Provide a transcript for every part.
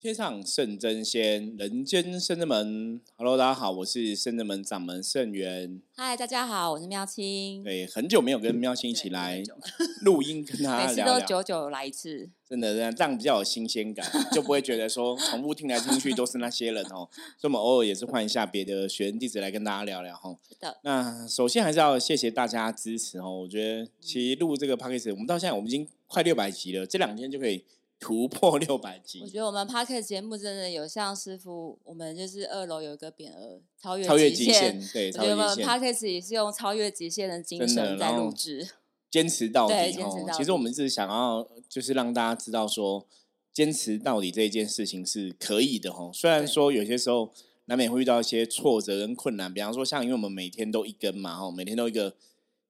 天上圣真仙，人间圣真门。Hello，大家好，我是圣真门掌门圣元。嗨，大家好，我是妙清。对，很久没有跟妙清一起来 录音，跟大家每次都久久来一次，真的这样这样比较有新鲜感，就不会觉得说重复听来听去都是那些人哦。所以我们偶尔也是换一下别的学员弟子来跟大家聊聊哈。是的。那首先还是要谢谢大家支持哦。我觉得其实录这个 p a c k a g e 我们到现在我们已经快六百集了，这两天就可以。突破六百 集，我觉得我们 p a r k e 节目真的有像师傅，我们就是二楼有一个匾额，超越超越极限，对，我觉得我们 p a r k e 也是用超越极限的精神在录制，坚持到底坚持到底。其实我们是想要就是让大家知道说，坚持到底这一件事情是可以的哦。虽然说有些时候难免会遇到一些挫折跟困难，比方说像因为我们每天都一根嘛哈，每天都一个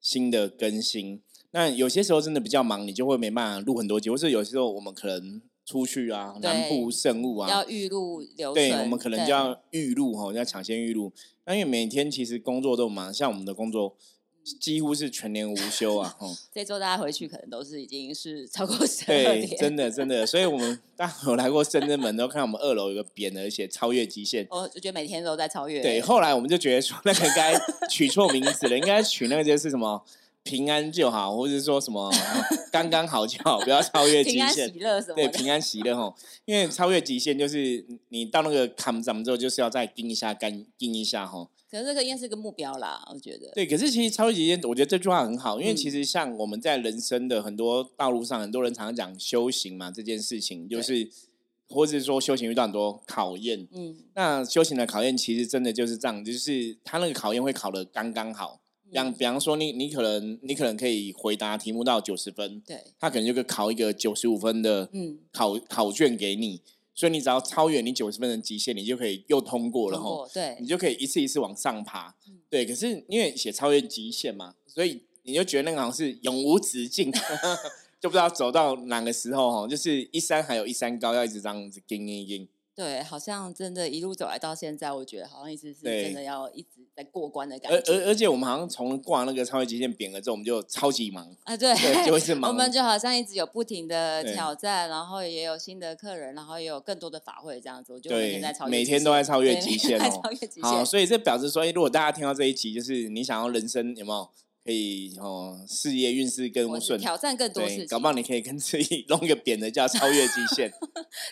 新的更新。那有些时候真的比较忙，你就会没办法录很多集，或是有些时候我们可能出去啊，南部圣物啊，要预录流对，我们可能就要预录哈，要抢先预录。那因为每天其实工作都忙，像我们的工作几乎是全年无休啊。这周大家回去可能都是已经是超过十二点，真的真的。所以我们 大家有来过深圳门，都看到我们二楼有个匾，而且超越极限。我就觉得每天都在超越。对，后来我们就觉得说，那个该取错名字了，应该取那个就是什么？平安就好，或者说什么 刚刚好就好，不要超越极限。对，平安喜乐吼，因为超越极限就是你到那个坎站之后，就是要再盯一下，干盯一下吼。可是这个应该是个目标啦，我觉得。对，可是其实超越极限，我觉得这句话很好，因为其实像我们在人生的很多道路上，很多人常常讲修行嘛，这件事情就是，或者是说修行遇到很多考验。嗯。那修行的考验其实真的就是这样，就是他那个考验会考的刚刚好。像比方说，你你可能你可能可以回答题目到九十分，对，他可能就会考一个九十五分的考考卷给你，所以你只要超越你九十分的极限，你就可以又通过了吼，对，你就可以一次一次往上爬，对。可是因为写超越极限嘛，所以你就觉得那个好像是永无止境，就不知道走到哪个时候哈，就是一山还有一山高，要一直这样子跟一跟。对，好像真的，一路走来到现在，我觉得好像一直是真的要一直在过关的感觉。而而而且，我们好像从挂那个超越极限匾额之后，我们就超级忙啊！对，就会是忙。我们就好像一直有不停的挑战，然后也有新的客人，然后也有更多的法会这样子。我就每天在超，每天都在超越极限哦。好，所以这表示说，如果大家听到这一集，就是你想要人生有没有？可以哦，事业运势更顺，挑战更多事情。搞不好你可以跟自己弄一个扁的叫超越极限。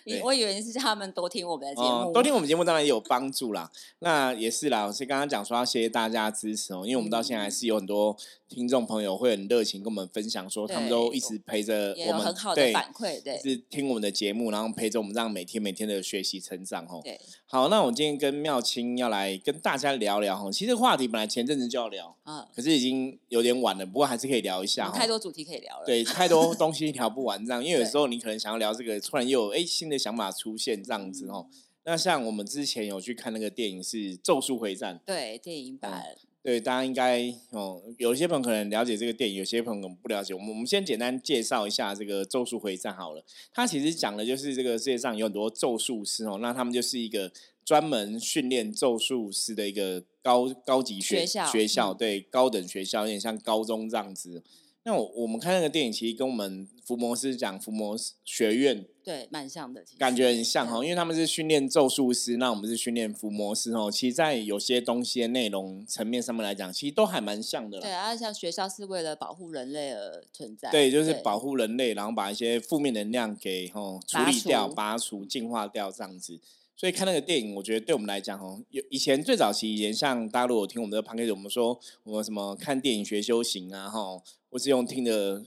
你我以为是他们多听我们的节目，多听我们节目当然也有帮助啦。那也是啦，我是刚刚讲说要谢谢大家支持哦，因为我们到现在还是有很多听众朋友会很热情跟我们分享，说他们都一直陪着我们，很好的反馈，对，是听我们的节目，然后陪着我们，这样每天每天的学习成长哦。对，好，那我今天跟妙清要来跟大家聊聊哈，其实话题本来前阵子就要聊啊，可是已经。有点晚了，不过还是可以聊一下。太多主题可以聊了。对，太多东西聊不完这样，因为有时候你可能想要聊这个，突然又有哎新的想法出现这样子哦。那像我们之前有去看那个电影是《咒术回战》，对，电影版。对，大家应该哦，有些朋友可能了解这个电影，有些朋友可能不了解。我们我们先简单介绍一下这个《咒术回战》好了。它其实讲的就是这个世界上有很多咒术师哦，那他们就是一个。专门训练咒术师的一个高高级学校，学校对高等学校有点像高中这样子。那我我们看那个电影，其实跟我们伏魔师讲伏魔学院对蛮像的，感觉很像哈，因为他们是训练咒术师，那我们是训练伏魔师哦。其实，在有些东西的内容层面上面来讲，其实都还蛮像的。对啊，像学校是为了保护人类而存在，对，就是保护人类，然后把一些负面能量给吼处理掉、拔除、净化掉这样子。所以看那个电影，我觉得对我们来讲，哦，有以前最早期以前，像大陆有听我们的 p a 我们说我们什么看电影学修行啊，哈，或是用听的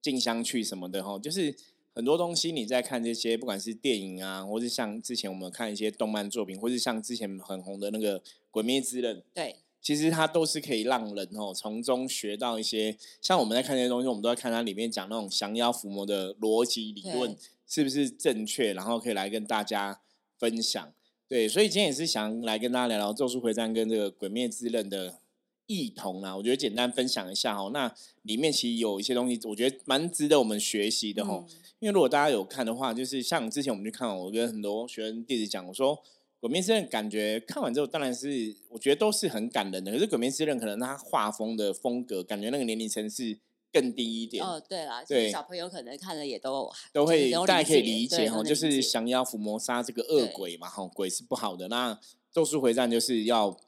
静香去什么的，哈，就是很多东西你在看这些，不管是电影啊，或是像之前我们看一些动漫作品，或是像之前很红的那个《鬼灭之刃》，对，其实它都是可以让人哦从中学到一些，像我们在看这些东西，我们都在看它里面讲那种降妖伏魔的逻辑理论是不是正确，然后可以来跟大家。分享对，所以今天也是想来跟大家聊聊《咒术回战》跟这个《鬼灭之刃》的异同啊。我觉得简单分享一下哈，那里面其实有一些东西，我觉得蛮值得我们学习的哈。因为如果大家有看的话，就是像之前我们去看，我跟很多学生弟子讲，我说《鬼灭之刃》感觉看完之后，当然是我觉得都是很感人的。可是《鬼灭之刃》可能它画风的风格，感觉那个年龄层是更低一点。哦，对啦，对，小朋友可能看了也都都会，大家可以理解哈，就是降妖伏魔杀这个恶鬼嘛，哈，鬼是不好的。那咒术回战就是要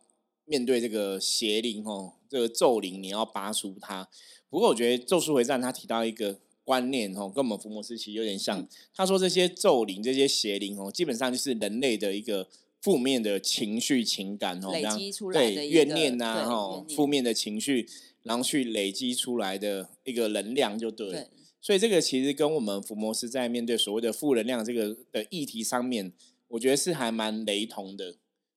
面对这个邪灵哦，这个咒灵你要拔除它。不过我觉得咒术回战他提到一个观念哦，跟我们伏魔时期有点像。他说这些咒灵、这些邪灵哦，基本上就是人类的一个。负面的情绪、情感哦，累积出来的怨念呐，哈，负面的情绪，然后去累积出来的一个能量，就对。所以这个其实跟我们福摩斯在面对所谓的负能量这个的议题上面，我觉得是还蛮雷同的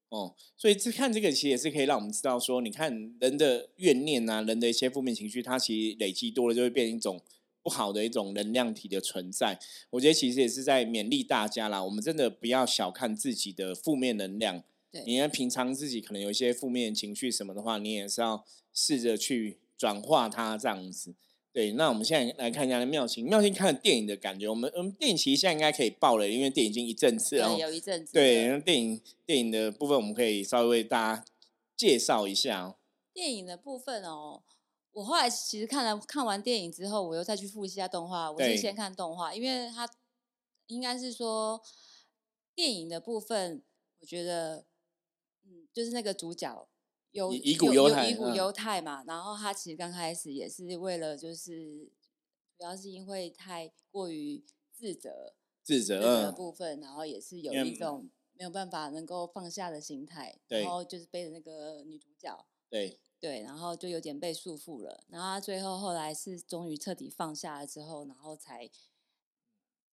哦。所以这看这个其实也是可以让我们知道说，你看人的怨念啊，人的一些负面情绪，它其实累积多了就会变成一种。不好的一种能量体的存在，我觉得其实也是在勉励大家啦。我们真的不要小看自己的负面能量。对，你看平常自己可能有一些负面情绪什么的话，你也是要试着去转化它这样子。对，那我们现在来看一下妙清，妙清看电影的感觉。我们我们，电影其实现在应该可以爆了，因为电影已经一阵子了，有一阵子。对，那电影电影的部分我们可以稍微为大家介绍一下。电影的部分哦。我后来其实看了看完电影之后，我又再去复习一下动画。我是先看动画，因为它应该是说电影的部分，我觉得嗯，就是那个主角有遗骨犹太，遗骨犹太嘛。然后他其实刚开始也是为了，就是主要是因为太过于自责，自责的部分，然后也是有一种没有办法能够放下的心态。然后就是背着那个女主角，对。对，然后就有点被束缚了。然后他最后后来是终于彻底放下了之后，然后才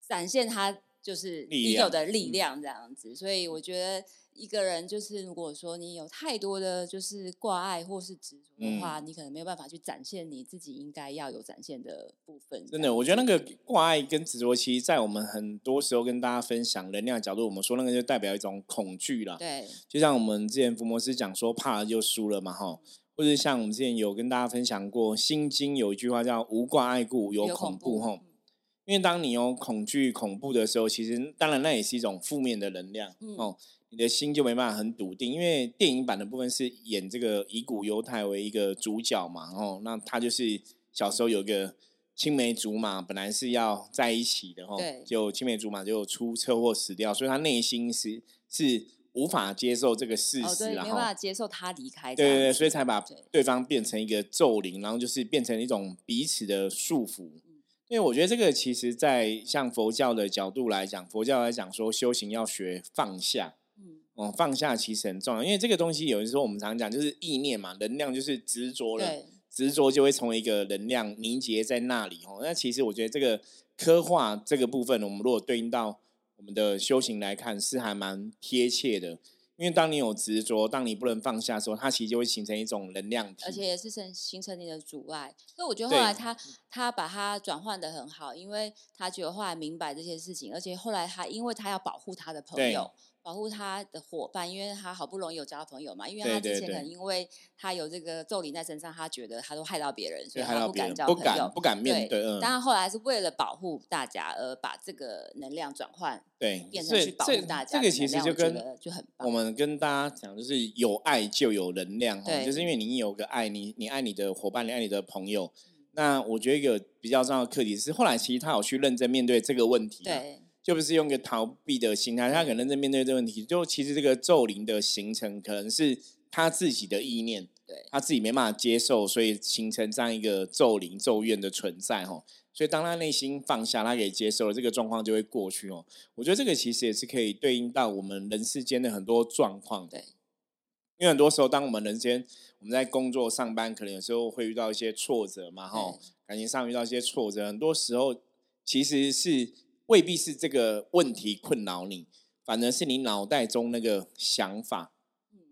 展现他就是已有的力量这样子。所以我觉得一个人就是如果说你有太多的就是挂碍或是执着的话，你可能没有办法去展现你自己应该要有展现的部分。真的，我觉得那个挂碍跟执着，其实，在我们很多时候跟大家分享能量角度，我们说那个就代表一种恐惧了。对，就像我们之前福摩斯讲说，怕了就输了嘛，哈。或者像我们之前有跟大家分享过，《心经》有一句话叫“无挂碍故有恐怖”吼，因为当你有恐惧、恐怖的时候，其实当然那也是一种负面的能量哦，你的心就没办法很笃定。因为电影版的部分是演这个以古犹太为一个主角嘛，哦，那他就是小时候有个青梅竹马，本来是要在一起的吼，就青梅竹马就出车祸死掉，所以他内心是是。无法接受这个事实，然后没办法接受他离开，对对对，所以才把对方变成一个咒灵，然后就是变成一种彼此的束缚。因为我觉得这个其实，在像佛教的角度来讲，佛教来讲说修行要学放下，嗯，哦，放下其实很重要，因为这个东西有的时候我们常讲就是意念嘛，能量就是执着了，执着就会成为一个能量凝结在那里哦。那其实我觉得这个刻画这个部分，我们如果对应到。我们的修行来看是还蛮贴切的，因为当你有执着，当你不能放下的时候，它其实就会形成一种能量体，而且也是成形成你的阻碍。所以我觉得后来他他把它转换的很好，因为他觉得后来明白这些事情，而且后来他因为他要保护他的朋友。保护他的伙伴，因为他好不容易有交到朋友嘛。因为他之前可能因为他有这个咒灵在身上，他觉得他都害到别人，所以他不敢交朋友，不敢面对。当然后来是为了保护大家而把这个能量转换，对，变成去保护大家。这个其实就跟就很棒我们跟大家讲，就是有爱就有能量。对，就是因为你有个爱，你你爱你的伙伴，你爱你的朋友。那我觉得一个比较重要的课题是，后来其实他有去认真面对这个问题。对。就不是用个逃避的心态，他可能在面对这个问题。就其实这个咒灵的形成，可能是他自己的意念，对他自己没办法接受，所以形成这样一个咒灵咒怨的存在哈。所以当他内心放下，他给接受了，这个状况就会过去哦。我觉得这个其实也是可以对应到我们人世间的很多状况。对，因为很多时候，当我们人间我们在工作上班，可能有时候会遇到一些挫折嘛，哈，感情上遇到一些挫折，很多时候其实是。未必是这个问题困扰你，反而是你脑袋中那个想法，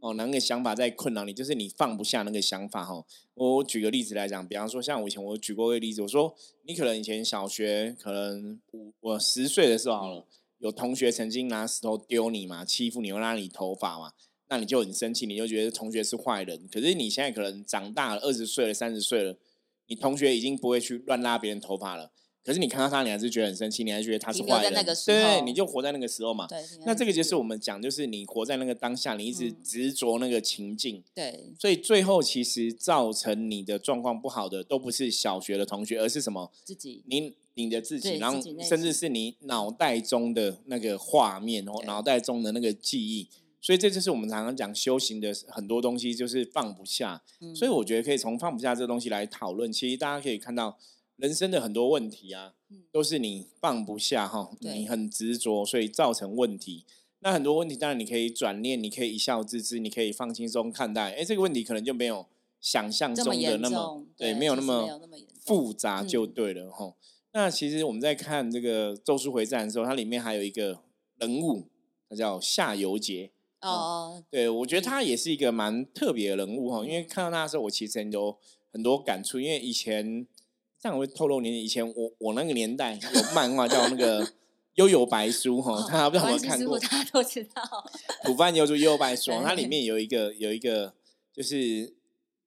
哦，那个想法在困扰你，就是你放不下那个想法哈。我举个例子来讲，比方说像我以前我举过一个例子，我说你可能以前小学可能五我十岁的时候好了，有同学曾经拿石头丢你嘛，欺负你，又拉你头发嘛，那你就很生气，你就觉得同学是坏人。可是你现在可能长大了，二十岁了，三十岁了，你同学已经不会去乱拉别人头发了。可是你看到他，你还是觉得很生气，你还觉得他是坏人，对，你就活在那个时候嘛。对，那这个就是我们讲，就是你活在那个当下，你一直执着那个情境。对，所以最后其实造成你的状况不好的，都不是小学的同学，而是什么？自己，你你的自己，然后甚至是你脑袋中的那个画面，或脑袋中的那个记忆。所以这就是我们常常讲修行的很多东西，就是放不下。所以我觉得可以从放不下这个东西来讨论。其实大家可以看到。人生的很多问题啊，都是你放不下哈，你很执着，所以造成问题。那很多问题当然你可以转念，你可以一笑置之，你可以放轻松看待。哎，这个问题可能就没有想象中的那么对，没有那么复杂就对了哈。那其实我们在看这个《咒术回战》的时候，它里面还有一个人物，他叫夏油杰哦。对，我觉得他也是一个蛮特别的人物哈，因为看到他的时候，我其实有很多感触，因为以前。这样我会透露年以前我我那个年代有漫画叫那个《悠悠白书》哈，大家不知道有没有看过？大家都知道。土饭悠悠悠悠白书，它里面有一个有一个就是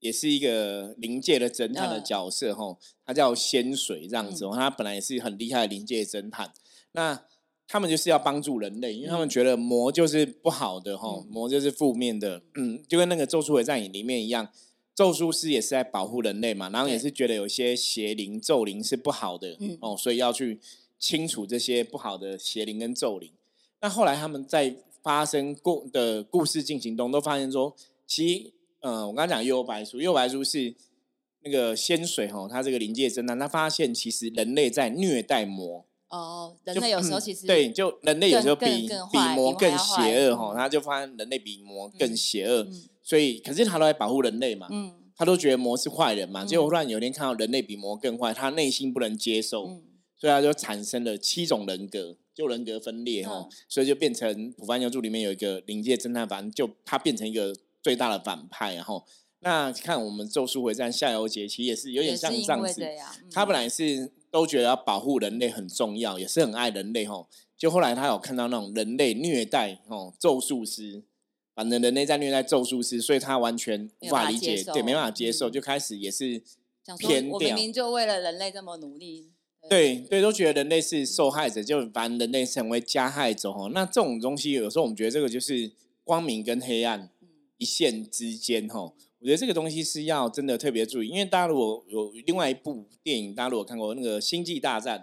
也是一个灵界的侦探的角色哈，他叫仙水这样子，他本来也是很厉害的灵界侦探。那他们就是要帮助人类，因为他们觉得魔就是不好的哈，魔就是负面的，嗯，就跟那个《咒术回战》里面一样。咒术师也是在保护人类嘛，然后也是觉得有些邪灵、咒灵是不好的哦，所以要去清除这些不好的邪灵跟咒灵。那后来他们在发生故的故事进行中，都发现说，其实，呃，我刚刚讲幽白书，幽白书是那个仙水哈，他这个灵界侦探，他发现其实人类在虐待魔。哦，人类有时候其实对，就人类有时候比比魔更邪恶哈，他就发现人类比魔更邪恶。所以，可是他都在保护人类嘛，嗯他都觉得魔是坏人嘛。结果突然有一天看到人类比魔更坏，他内心不能接受，所以他就产生了七种人格，就人格分裂哈。所以就变成《普番牛柱》里面有一个灵界侦探，反正就他变成一个最大的反派。然后，那看我们《咒术回战》夏油杰，其实也是有点像这样子。他本来是都觉得要保护人类很重要，也是很爱人类哈。就后来他有看到那种人类虐待哦咒术师。反正人类在虐待咒术师，所以他完全无法理解，对，没办法接受，就开始也是偏掉。明明就为了人类这么努力，对对，都觉得人类是受害者，就把人类成为加害者哦。那这种东西，有时候我们觉得这个就是光明跟黑暗一线之间哈。我觉得这个东西是要真的特别注意，因为大家如果有另外一部电影，大家如果看过那个《星际大战》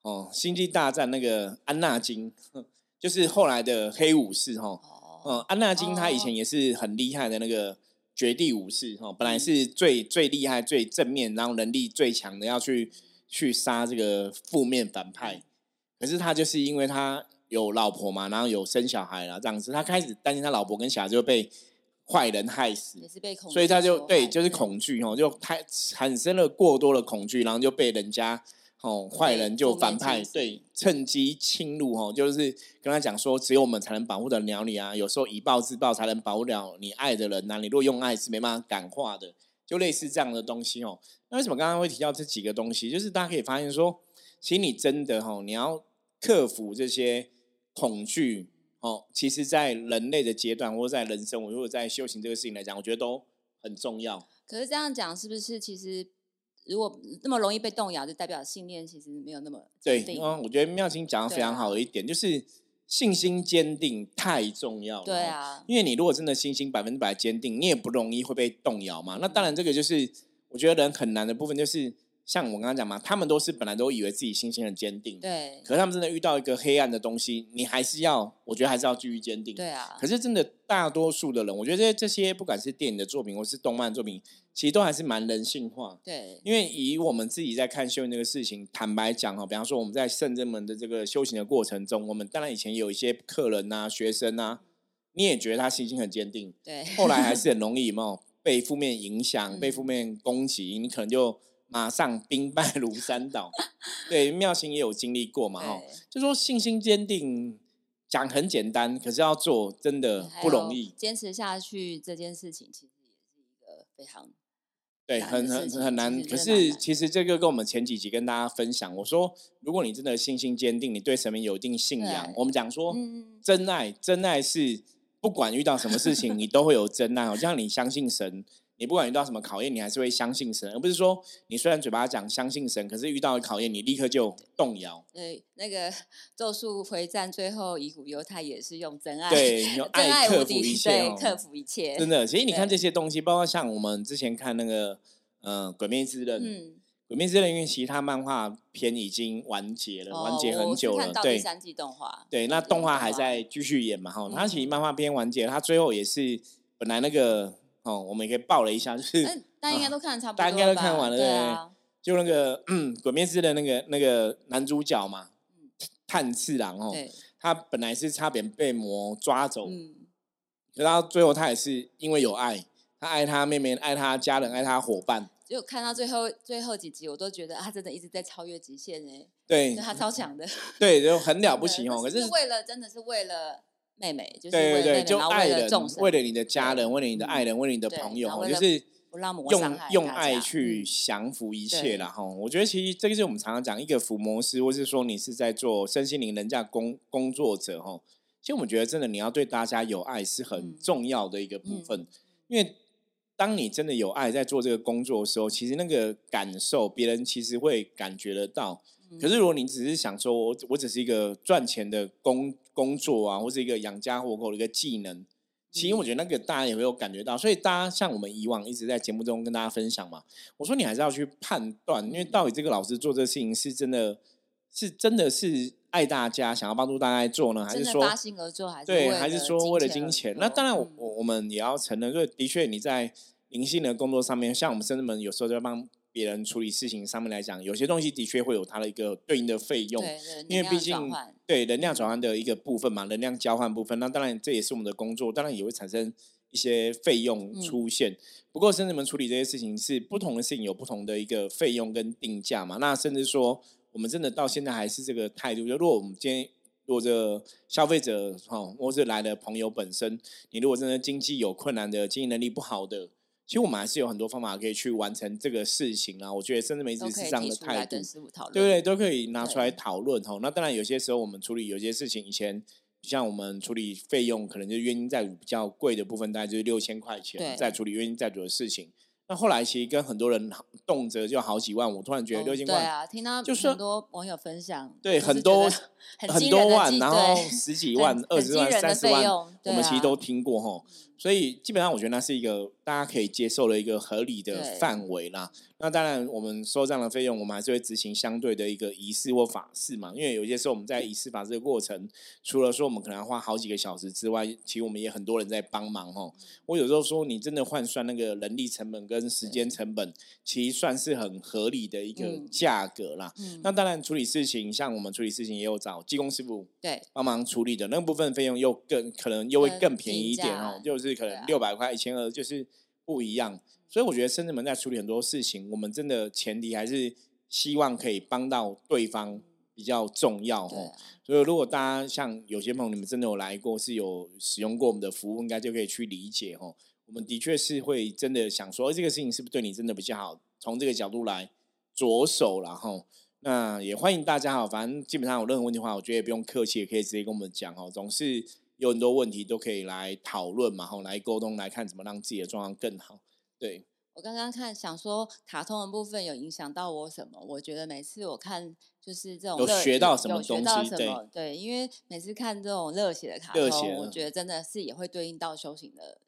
哦，《星际大战》那个安纳金，就是后来的黑武士哈。嗯，安纳金他以前也是很厉害的那个绝地武士哈，本来是最最厉害、最正面，然后能力最强的，要去去杀这个负面反派。可是他就是因为他有老婆嘛，然后有生小孩了这样子，他开始担心他老婆跟小孩就被坏人害死，也是被恐，所以他就对，就是恐惧哦，就太产生了过多的恐惧，然后就被人家。哦，坏人就反派，对，趁机侵入哦，就是跟他讲说，只有我们才能保护得了你啊。有时候以暴制暴才能保护了你爱的人呐。你如果用爱是没办法感化的，就类似这样的东西哦。那为什么刚刚会提到这几个东西？就是大家可以发现说，其实你真的哈，你要克服这些恐惧哦。其实，在人类的阶段，或者在人生，我如果在修行这个事情来讲，我觉得都很重要。可是这样讲，是不是其实？如果那么容易被动摇，就代表信念其实没有那么对。嗯，我觉得妙清讲的非常好的一点就是信心坚定太重要了。对啊，因为你如果真的信心百分之百坚定，你也不容易会被动摇嘛。那当然，这个就是我觉得人很难的部分，就是。像我刚刚讲嘛，他们都是本来都以为自己信心很坚定，对。可是他们真的遇到一个黑暗的东西，你还是要，我觉得还是要继续坚定。对啊。可是真的大多数的人，我觉得这些不管是电影的作品或是动漫作品，其实都还是蛮人性化。对。因为以我们自己在看修行这个事情，坦白讲哈，比方说我们在圣真门的这个修行的过程中，我们当然以前有一些客人呐、学生呐，你也觉得他信心很坚定，对。后来还 是很容易嘛，被负面影响、被负面攻击，你可能就。马上兵败 如山倒，对妙心也有经历过嘛？哈，就说信心坚定，讲很简单，可是要做真的不容易。坚持下去这件事情，其实也是一个非常对很很很难。可是其实这个跟我们前几集跟大家分享，我说如果你真的信心坚定，你对神明有一定信仰，我们讲说真爱，真爱是不管遇到什么事情，你都会有真爱。好像你相信神。你不管遇到什么考验，你还是会相信神，而不是说你虽然嘴巴讲相信神，可是遇到考验，你立刻就动摇。对，那个 咒术回战最后遗骨犹太也是用真爱，对，用爱克服一切，克服一切。真的，其实你看这些东西，包括像我们之前看那个，嗯，鬼灭之刃，嗯。鬼灭之刃因为其他漫画片已经完结了，完结很久了。对，三季动画。对，那动画还在继续演嘛？哈，它其实漫画片完结，它最后也是本来那个哦，我们也可以报了一下，就是大家应该都看的差不多，大家应该都看完了，对啊。就那个鬼灭之刃那个那个男主角嘛，炭治郎哦，他本来是差点被魔抓走，嗯，可到最后他也是因为有爱，他爱他妹妹，爱他家人，爱他伙伴。就看到最后最后几集，我都觉得他真的一直在超越极限哎，对，他超强的，对，就很了不起哦。可是为了真的是为了妹妹，就是对对对，就爱人，为了你的家人，为了你的爱人，为了你的朋友，就是用用爱去降服一切了哈。我觉得其实这个是我们常常讲一个伏魔师，或是说你是在做身心灵人家工工作者哈。其实我们觉得真的你要对大家有爱是很重要的一个部分，因为。当你真的有爱在做这个工作的时候，其实那个感受别人其实会感觉得到。可是如果你只是想说，我我只是一个赚钱的工工作啊，或是一个养家活口的一个技能，其实我觉得那个大家也会有感觉到。所以大家像我们以往一直在节目中跟大家分享嘛，我说你还是要去判断，因为到底这个老师做这个事情是真的是真的是爱大家，想要帮助大家做呢，还是说发心而做，还是对，还是说为了金钱？那当然，我我们也要承认，就的确你在。灵性的工作上面，像我们甚至们有时候在帮别人处理事情上面来讲，有些东西的确会有它的一个对应的费用，因为毕竟对能量转换的一个部分嘛，能量交换部分，那当然这也是我们的工作，当然也会产生一些费用出现。不过甚至们处理这些事情是不同的事情，有不同的一个费用跟定价嘛。那甚至说，我们真的到现在还是这个态度，就如果我们今天如果这消费者哈，或是来的朋友本身，你如果真的经济有困难的，经济能力不好的。其实我们还是有很多方法可以去完成这个事情啊！我觉得甚至每次是这样的态度，对对，都可以拿出来讨论哈。那当然有些时候我们处理有些事情，以前像我们处理费用，可能就冤因债主比较贵的部分，大概就是六千块钱在处理冤因债主的事情。那后来其实跟很多人动辄就好几万，我突然觉得六千块，对啊，听到就是很多网友分享，对很多很多万，然后十几万、二十万、三十万，我们其实都听过哈。所以基本上我觉得那是一个大家可以接受的一个合理的范围啦。那当然，我们收这样的费用，我们还是会执行相对的一个仪式或法事嘛。因为有些时候我们在仪式法事的过程，除了说我们可能要花好几个小时之外，其实我们也很多人在帮忙哦。我有时候说，你真的换算那个人力成本跟时间成本，其实算是很合理的一个价格啦。嗯那当然，处理事情像我们处理事情也有找技工师傅对帮忙处理的那部分费用又更可能又会更便宜一点哦，就是可能六百块、一千二，就是不一样。所以我觉得深圳门在处理很多事情，我们真的前提还是希望可以帮到对方比较重要哦。所以如果大家像有些朋友你们真的有来过，是有使用过我们的服务，应该就可以去理解哦。我们的确是会真的想说，这个事情是不是对你真的比较好？从这个角度来着手，然后那也欢迎大家哈。反正基本上有任何问题的话，我觉得也不用客气，也可以直接跟我们讲哦。总是有很多问题都可以来讨论嘛，后来沟通来看怎么让自己的状况更好。对，我刚刚看想说卡通的部分有影响到我什么？我觉得每次我看就是这种有学到什么东西，对对，因为每次看这种热血的卡通，我觉得真的是也会对应到修行的。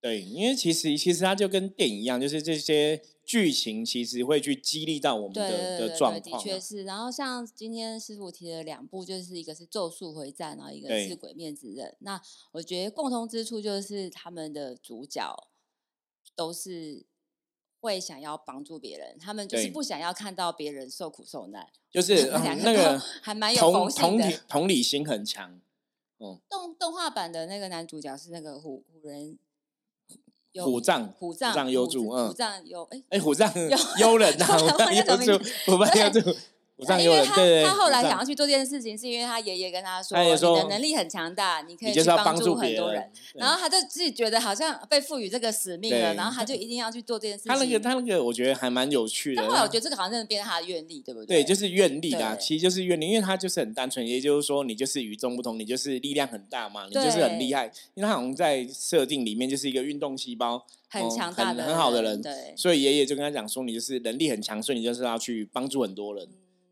对，因为其实其实它就跟电影一样，就是这些剧情其实会去激励到我们的的状况。的确是，然后像今天师傅提了两部，就是一个是《咒术回战》，然后一个是《鬼面之刃》。那我觉得共同之处就是他们的主角。都是会想要帮助别人，他们就是不想要看到别人受苦受难，就是 那个还蛮有同同理同理心很强。嗯，动动画版的那个男主角是那个虎虎人，虎杖虎杖幽助，嗯，虎杖有哎哎虎杖幽人呐，虎杖 幽助，虎杖幽助，府上有人，对他后来想要去做这件事情，是因为他爷爷跟他说：“你的能力很强大，你可以去帮助很多人。”然后他就自己觉得好像被赋予这个使命了，然后他就一定要去做这件事情。他那个他那个，我觉得还蛮有趣的。后来我觉得这个好像真的变成他的愿力，对不对？对，就是愿力啦，其实就是愿力，因为他就是很单纯，也就是说，你就是与众不同，你就是力量很大嘛，你就是很厉害。因为他好像在设定里面就是一个运动细胞。很强大的、很好的人，对，所以爷爷就跟他讲说：“你就是能力很强，所以你就是要去帮助很多人。”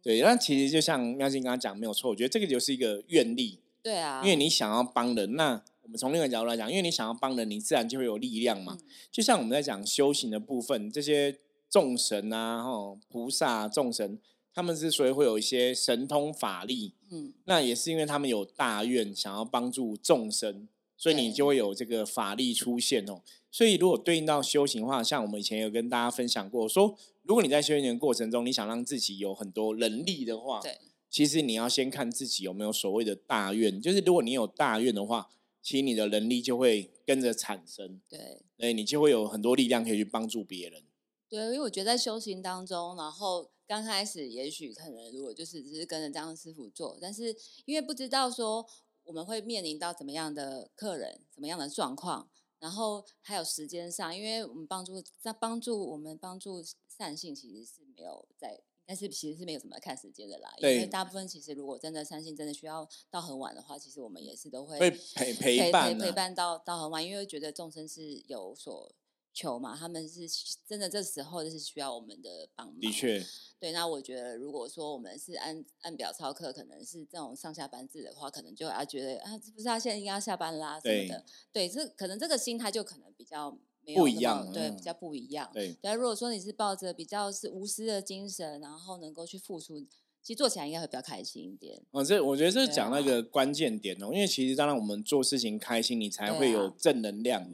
对，那其实就像妙静刚刚讲，没有错。我觉得这个就是一个愿力，对啊，因为你想要帮人，那我们从另一个角度来讲，因为你想要帮人，你自然就会有力量嘛。就像我们在讲修行的部分，这些众神啊、哈菩萨、众神，他们之所以会有一些神通法力，嗯，那也是因为他们有大愿，想要帮助众生。所以你就会有这个法力出现哦。所以如果对应到修行的话，像我们以前有跟大家分享过，说如果你在修行的过程中，你想让自己有很多能力的话，对，其实你要先看自己有没有所谓的大愿。就是如果你有大愿的话，其实你的能力就会跟着产生。对，哎，你就会有很多力量可以去帮助别人。对，因为我觉得在修行当中，然后刚开始也许可能如果就是只是跟着这样师傅做，但是因为不知道说。我们会面临到怎么样的客人，怎么样的状况，然后还有时间上，因为我们帮助在帮助我们帮助善性，其实是没有在，但是其实是没有什么看时间的啦。因为大部分其实如果真的善性真的需要到很晚的话，其实我们也是都会陪陪伴陪伴到到很晚，因为觉得众生是有所。求嘛，他们是真的，这时候就是需要我们的帮忙。的确，对。那我觉得，如果说我们是按按表操课，可能是这种上下班制的话，可能就要觉得啊，不是他现在应该要下班啦什么的。对，这可能这个心态就可能比较没有不一样，对，比较不一样。对。但如果说你是抱着比较是无私的精神，然后能够去付出，其实做起来应该会比较开心一点。哦，这我觉得这是讲那个关键点哦，因为其实当然我们做事情开心，你才会有正能量。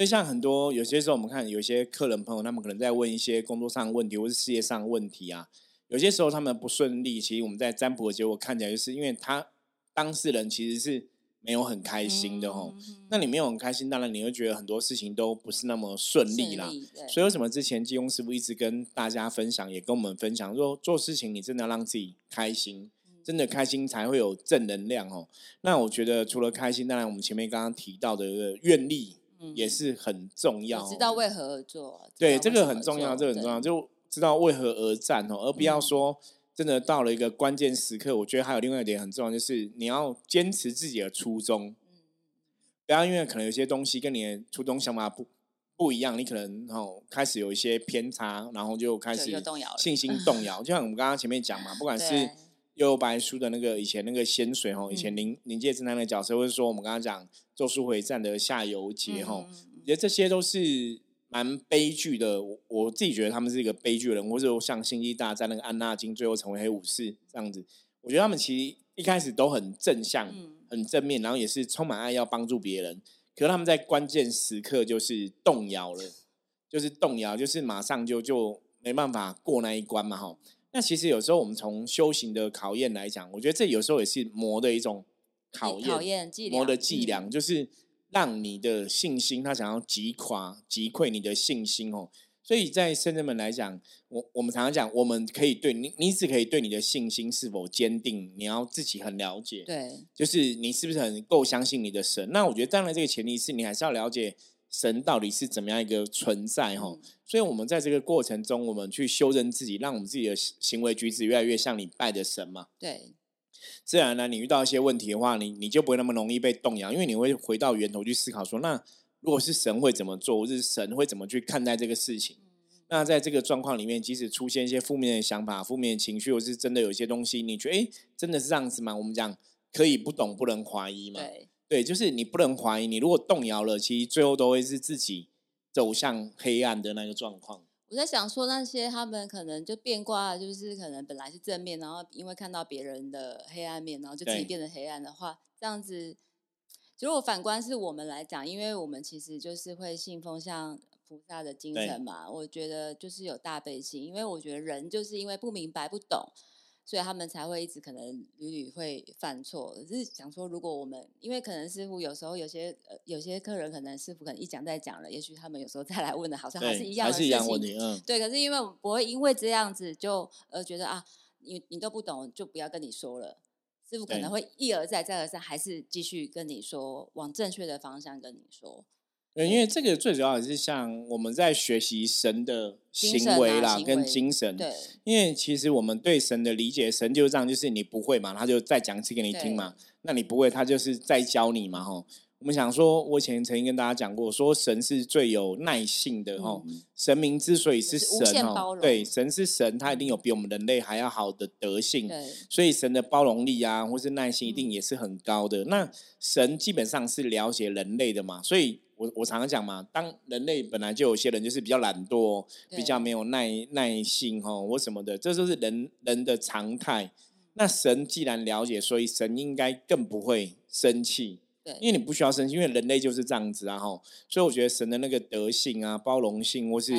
所以像很多有些时候，我们看有些客人朋友，他们可能在问一些工作上的问题，或是事业上的问题啊。有些时候他们不顺利，其实我们在占卜的结果看起来，就是因为他当事人其实是没有很开心的吼。那你没有很开心，当然你会觉得很多事情都不是那么顺利啦。所以为什么之前金庸师傅一直跟大家分享，也跟我们分享说，做事情你真的要让自己开心，真的开心才会有正能量哦。那我觉得除了开心，当然我们前面刚刚提到的愿力。也是很重要，知道为何而做。对，这个很重要，这个很重要，就知道为何而战哦，而不要说真的到了一个关键时刻。我觉得还有另外一点很重要，就是你要坚持自己的初衷。不要因为可能有些东西跟你的初衷想法不不一样，你可能哦开始有一些偏差，然后就开始信心动摇。就像我们刚刚前面讲嘛，不管是。幽白书的那个以前那个仙水哦，以前灵灵界侦探的角色，或者说我们刚刚讲咒术回战的夏油杰哈，我觉得这些都是蛮悲剧的。我自己觉得他们是一个悲剧人，或者像星际大战那个安纳金最后成为黑武士这样子，我觉得他们其实一开始都很正向、很正面，然后也是充满爱要帮助别人。可是他们在关键时刻就是动摇了，就是动摇，就是马上就就没办法过那一关嘛哈。那其实有时候我们从修行的考验来讲，我觉得这有时候也是魔的一种考验，磨的伎俩，就是让你的信心，他想要击垮、击溃你的信心哦。所以在圣人们来讲，我我们常常讲，我们可以对你，你只可以对你的信心是否坚定，你要自己很了解，对，就是你是不是很够相信你的神。那我觉得当然这个前提是你还是要了解。神到底是怎么样一个存在？哈，所以我们在这个过程中，我们去修正自己，让我们自己的行为举止越来越像你拜的神嘛。对，自然呢，你遇到一些问题的话，你你就不会那么容易被动摇，因为你会回到源头去思考，说那如果是神会怎么做，或是神会怎么去看待这个事情？那在这个状况里面，即使出现一些负面的想法、负面的情绪，或是真的有一些东西，你觉得哎，真的是这样子吗？我们讲可以不懂，不能怀疑嘛。对。对，就是你不能怀疑，你如果动摇了，其实最后都会是自己走向黑暗的那个状况。我在想说，那些他们可能就变卦，就是可能本来是正面，然后因为看到别人的黑暗面，然后就自己变得黑暗的话，这样子。如果反观是我们来讲，因为我们其实就是会信奉像菩萨的精神嘛，我觉得就是有大悲心，因为我觉得人就是因为不明白、不懂。所以他们才会一直可能屡屡会犯错。是想说，如果我们因为可能师傅有时候有些呃有些客人可能师傅可能一讲再讲了，也许他们有时候再来问的，好像还是一样的事情。嗯，对。可是因为不会因为这样子就呃觉得啊，你你都不懂，就不要跟你说了。师傅可能会一而再再而三，还是继续跟你说，往正确的方向跟你说。对，因为这个最主要也是像我们在学习神的行为啦，跟精神。对，因为其实我们对神的理解，神就是这样，就是你不会嘛，他就再讲一次给你听嘛。那你不会，他就是再教你嘛，吼。我们想说，我以前曾经跟大家讲过，说神是最有耐性的哈。神明之所以是神哦，对，神是神，他一定有比我们人类还要好的德性。所以神的包容力啊，或是耐心，一定也是很高的。那神基本上是了解人类的嘛，所以我我常常讲嘛，当人类本来就有些人就是比较懒惰，比较没有耐耐性哈，或什么的，这就是人人的常态。那神既然了解，所以神应该更不会生气。因为你不需要生气，因为人类就是这样子啊，吼，所以我觉得神的那个德性啊、包容性，或是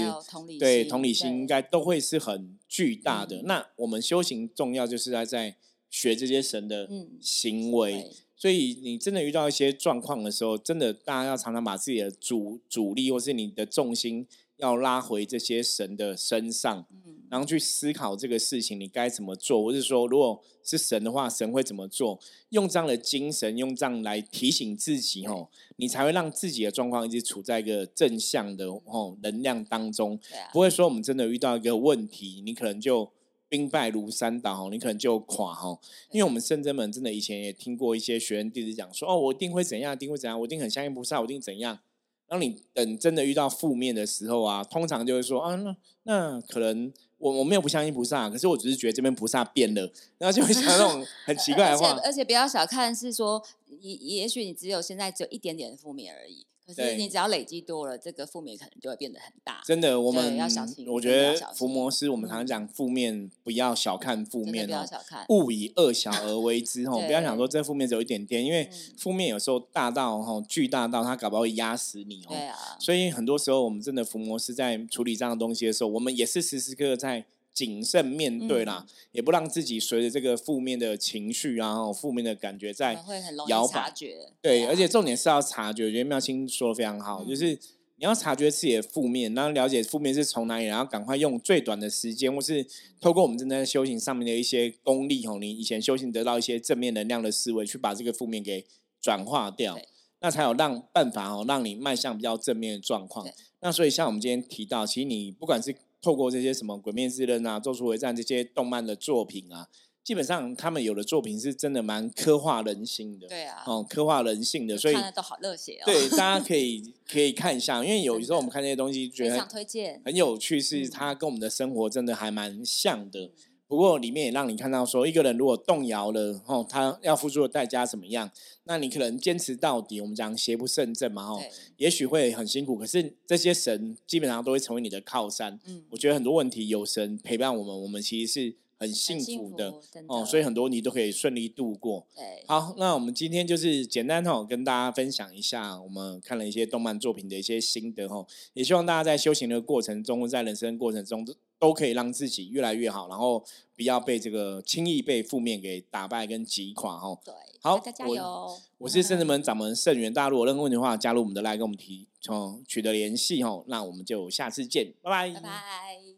对同理心，应该都会是很巨大的。那我们修行重要就是在在学这些神的行为，所以你真的遇到一些状况的时候，真的大家要常常把自己的主主力或是你的重心要拉回这些神的身上。嗯然后去思考这个事情，你该怎么做，或是说，如果是神的话，神会怎么做？用这样的精神，用这样来提醒自己，哦，你才会让自己的状况一直处在一个正向的哦能量当中，不会说我们真的遇到一个问题，你可能就兵败如山倒，你可能就垮，哈。因为我们圣真门真的以前也听过一些学员弟子讲说，哦，我一定会怎样，一定会怎样，我一定很相信菩萨，我一定怎样。当你等真的遇到负面的时候啊，通常就会说啊，那那可能。我我没有不相信菩萨，可是我只是觉得这边菩萨变了，然后就会讲那种 很奇怪的话。而且不要小看，是说也也许你只有现在只有一点点负面而已。可是你只要累积多了，这个负面可能就会变得很大。真的，我们要小心。我觉得伏魔师，我们常常讲负面，不要小看负面哦，小看，勿以恶小而为之 哦。不要想说这负面只有一点点，因为负面有时候大到哈巨大到它搞不好会压死你哦。对啊。所以很多时候我们真的伏魔师在处理这样的东西的时候，我们也是时时刻刻在。谨慎面对啦，也不让自己随着这个负面的情绪啊、负面的感觉在摇摆。对，而且重点是要察觉。我觉得妙清说的非常好，就是你要察觉自己的负面，然后了解负面是从哪里，然后赶快用最短的时间，或是透过我们正在修行上面的一些功力哦，你以前修行得到一些正面能量的思维，去把这个负面给转化掉，那才有让办法哦，让你迈向比较正面的状况。那所以像我们今天提到，其实你不管是透过这些什么《鬼灭之刃》啊，《咒术回战》这些动漫的作品啊，基本上他们有的作品是真的蛮刻画人心的。对啊，哦，刻画人性的，所以看的都好热血哦。对，大家 可以可以看一下，因为有时候我们看这些东西，觉得推荐很有趣，是它跟我们的生活真的还蛮像的。不过里面也让你看到说，一个人如果动摇了，哦，他要付出的代价怎么样？那你可能坚持到底，我们讲邪不胜正嘛，哦，也许会很辛苦。可是这些神基本上都会成为你的靠山。嗯，我觉得很多问题有神陪伴我们，我们其实是很幸福的哦。所以很多你都可以顺利度过。对，好，那我们今天就是简单哦，跟大家分享一下我们看了一些动漫作品的一些心得哦。也希望大家在修行的过程中，在人生过程中都。都可以让自己越来越好，然后不要被这个轻易被负面给打败跟击垮哦。对，好，加油！我是圣子门掌门圣元，大家如果任何问题的话，加入我们的来跟我们提，从取得联系哦。那我们就下次见，拜拜，拜拜。